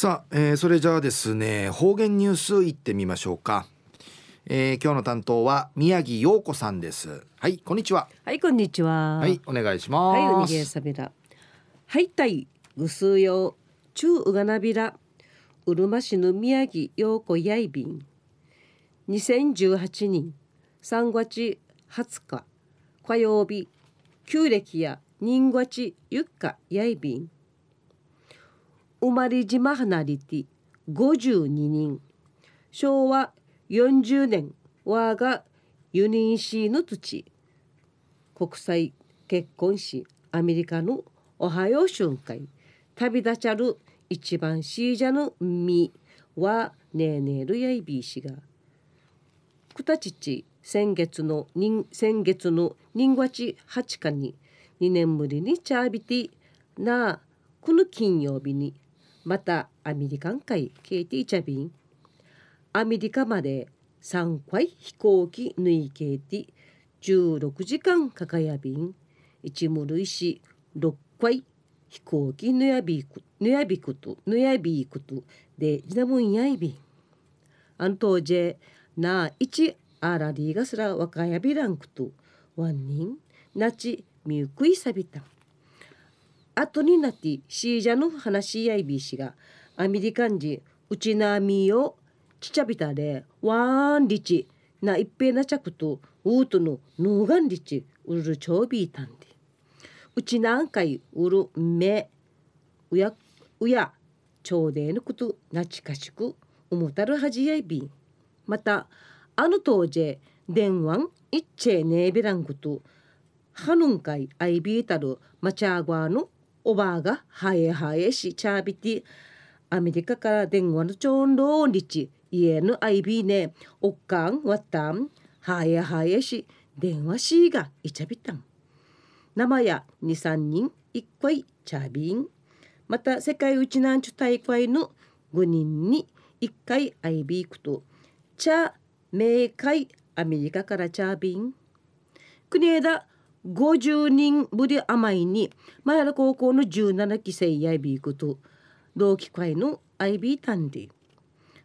さあ、えー、それじゃあですね方言ニュースいってみましょうか、えー、今日の担当は宮城陽子さんです。はいこんにちは。はいこんにちは。はいお願いします。はいおにげさびらはいたいうすよ中うがなびらうるま市の宮城陽子やいびん。2018年3月20日火曜日旧暦や人月ゆっかやいびん生まれ島離れて52人。昭和40年我がユニンシーの土。国際結婚しアメリカのおはよう瞬間旅立ちゃる一番シージャのみはねえねえるやいびいしが。くたちち先月の先月の人月8日に2年ぶりにチャービティ。なこの金曜日にまたアメリカン海ケイティチャビン。アメリカまで3回飛行機抜いケイティ16時間かかやびん一無類し6回飛行機ぬやビ、クぬやびくとぬやびくとでジナムンやいビんアントージェナイチアラディガスラワカヤビランクとワンニンナチミュクイサビタン後になってシージャの話やいびしがアメリカン人うちなみをちちゃびたでわんりちな一平なちゃくとうとののがんりちうるちょうびいたんで。うちなんかいうるめうやうやちょうでのことなちかしく思たるはじやいびまたあの当時電話いっちえねえべらんことはぬんかいあいびいたるまちゃがのおばあがはえはえしチャービティアメリカから電話のちょんろんりち家のアイビーねおっかんわったんはえはえし電話しーがいちゃびたん。生や二三人一回チャービンまた世界一なんちゅ大会の5人に1回アイビークとチャー明快アメリカからチャービン国枝50人ぶり甘いに前原高校の17期生やいびいこと同期会のアイビータンディ。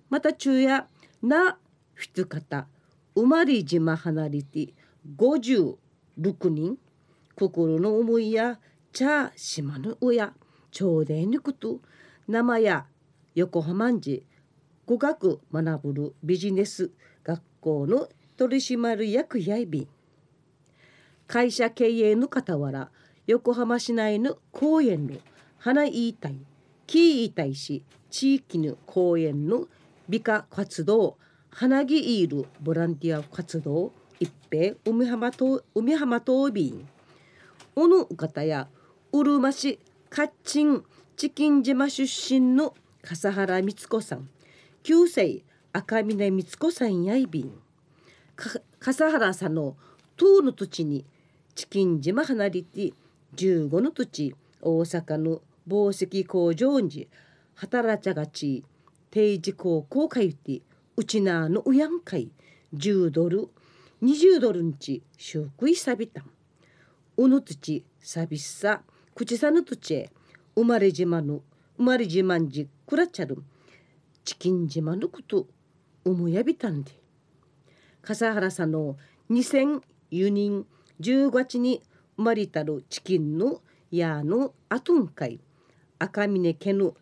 また昼夜なふつ方生まれ島離れて56人心の思いや茶島の親朝礼にこと生や横浜んじ語学学ぶるビジネス学校の取締役やいび。ん会社経営の傍ら横浜市内の公園の花言いたい木言いたいし地域の公園の美化活動花木いるボランティア活動一平海浜と海浜島便小野方やうるま市カッチンチキン島出身の笠原光子さん旧姓赤嶺光子さんやいびん。笠原さんの塔の土地にチキン島離れて15の土地大阪の紡績工場に働ちゃがち定時高校通ってうちなのうやんかい10ドル20ドルんち食いさびたん。うぬ土地さびっさ口さぬ土地へ生まれ島の生まれ島んじくらちゃる。チキン島のこと思いやびたんで。笠原さんの2004人10月に生まれたるチキンのやのあとんかい。赤峰家の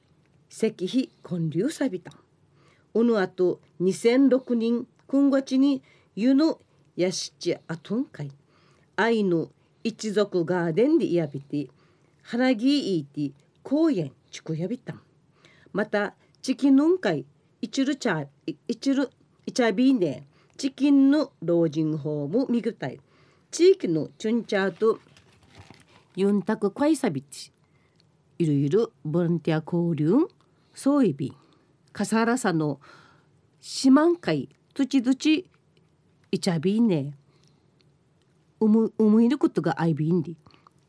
石碑建立さびた。おのあと2006人今月に湯のやしちあとんかい。愛の一族ガーデンでやびて花木いて公園ちくやびたまたチキンのんかい一るちゃ一るいちゃびねチキンの老人ホームみぐたい。地域のチュンチャーとユンタククワイサビチいろいろボランティア交流そういび笠原さんの四万回土地土地いちゃびんね思いることがあいびんで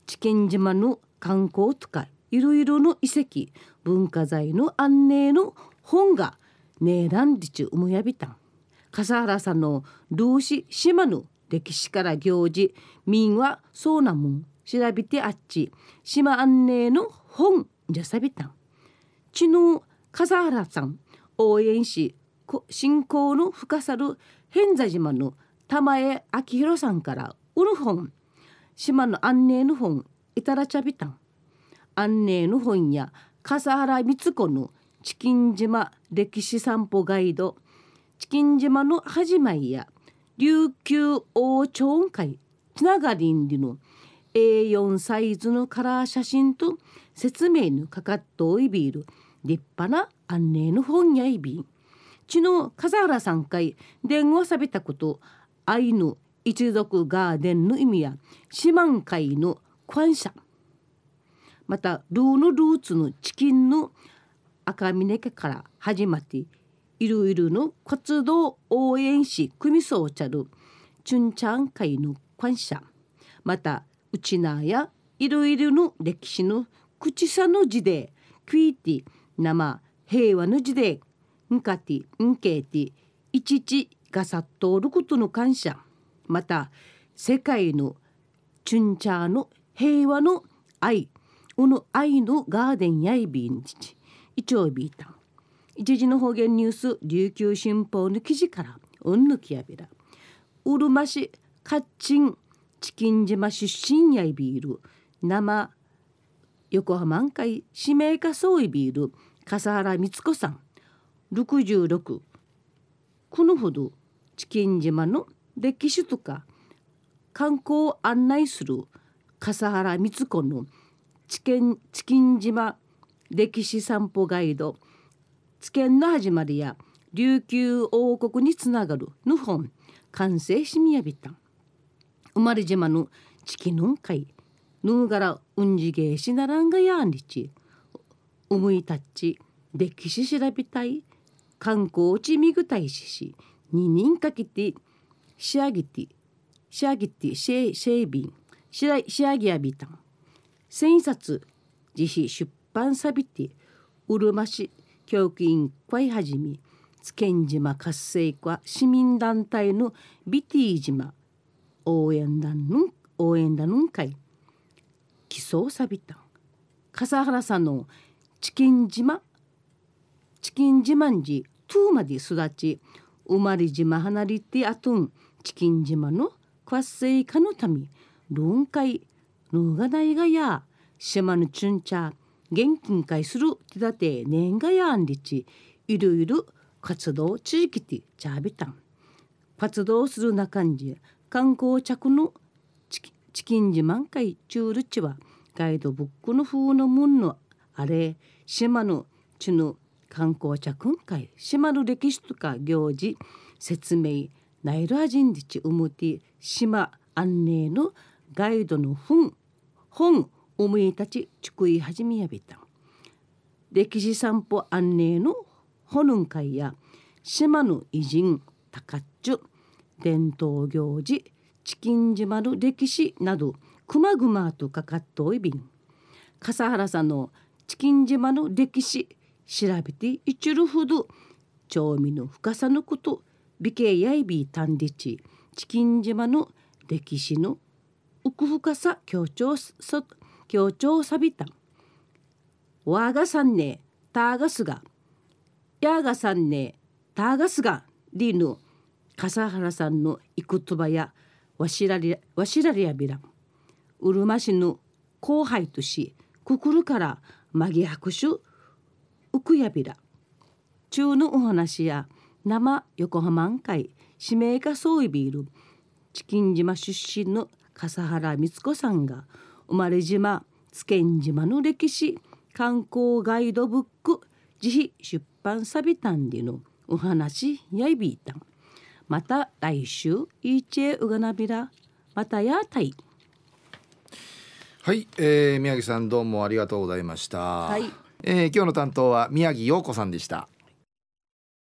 地権島の観光とかいろいろの遺跡文化財の安寧の本がねえらんでちゅ思いやびたん。笠原さんの同志島の歴史から行事民はそうなもん。調べてあっち。島安寧の本じゃさびたん。ちの笠原さん応援し信仰の深さる偏座島の玉江明宏さんからウル本。島の安寧の本いたらちゃびたん。安寧の本や笠原光子のチキン島歴史散歩ガイド。チキン島の始まりや琉球王朝会つながりんりの A4 サイズのカラー写真と説明のかかっといびる立派な安寧の本やいびんちの笠原さん会電話さびたこと愛の一族ガーデンの意味や四万会の感謝。またルーのルーツのチキンの赤峰家から始まっていろいろの活動応援し組そうちゃるチュンチャン会の感謝。またうちなやいろいろの歴史の口さの字でクイティ生平和の字でんかてんけいていちちがさっとおることの感謝。また世界のチュンチャーの平和の愛。うの愛のガーデンやいびんちいち。ょうびいたん一時の方言ニュース琉球新報の記事からうんぬきやびらうるま市カッチンチキン島出身やいびいる生横浜会指名家総いびいる笠原光子さん。66このほど。チキン島の歴史とか。観光を案内する。笠原光子の。チキンチキン島歴史散歩ガイド「知見の始まり」や琉球王国につながるの本完成しみやびた生まれ島のチキノン会ぬうがらうんじげしならんがやんりち。思いたち歴史調べたい観光地みぐたいしし二人かけて仕上げて仕上げてシェシェービン仕上げやびたん。千冊自費出版さびてうるま市教育委員会はじめ津堅島活性化市民団体のビティ島応援団の応援団の会基礎さびた笠原さんのチキン島チキン自慢寺トゥーまで育ち生まれ島離れてあとんチキン島の活性化のため論会のがないがや島のチュンチャー現金会する手立て年がやんりち。いろいろ活動地域てチャービタン活動する中に観光着のチキン自慢会中ルチはガイドブックの風のもんのあれ島の地の観光着会島の歴史とか行事説明ナイルアジンディチウムティ島安寧のガイドの本本おむいたちちくい始めやびた。歴史散歩安寧のホヌン会や島の偉人高っちゅ伝統行事チキン島の歴史などくまぐまとかかっといびん。笠原さんのチキン島の歴史調べていちるほど調味の深さのこと美形やいびたんでちチキン島の歴史の奥深さ強調そ強調さびた。わがさんねたがすが。やがさんねたがすが。りぬ笠原さんのいくとばやわしらりわしらりやびら。うるま市の後輩としくくるからまぎ拍手うくやびら。中のお話や生横浜ん会指名家総意ビールチキン島出身の笠原光子さんが生まれ島津堅島の歴史観光ガイドブック自費出版さびたんでのお話やいびいた。んまた来週いちえうがなびらまたやたい。はい、えー、宮城さんどうもありがとうございました、はい。えー、今日の担当は宮城陽子さんでした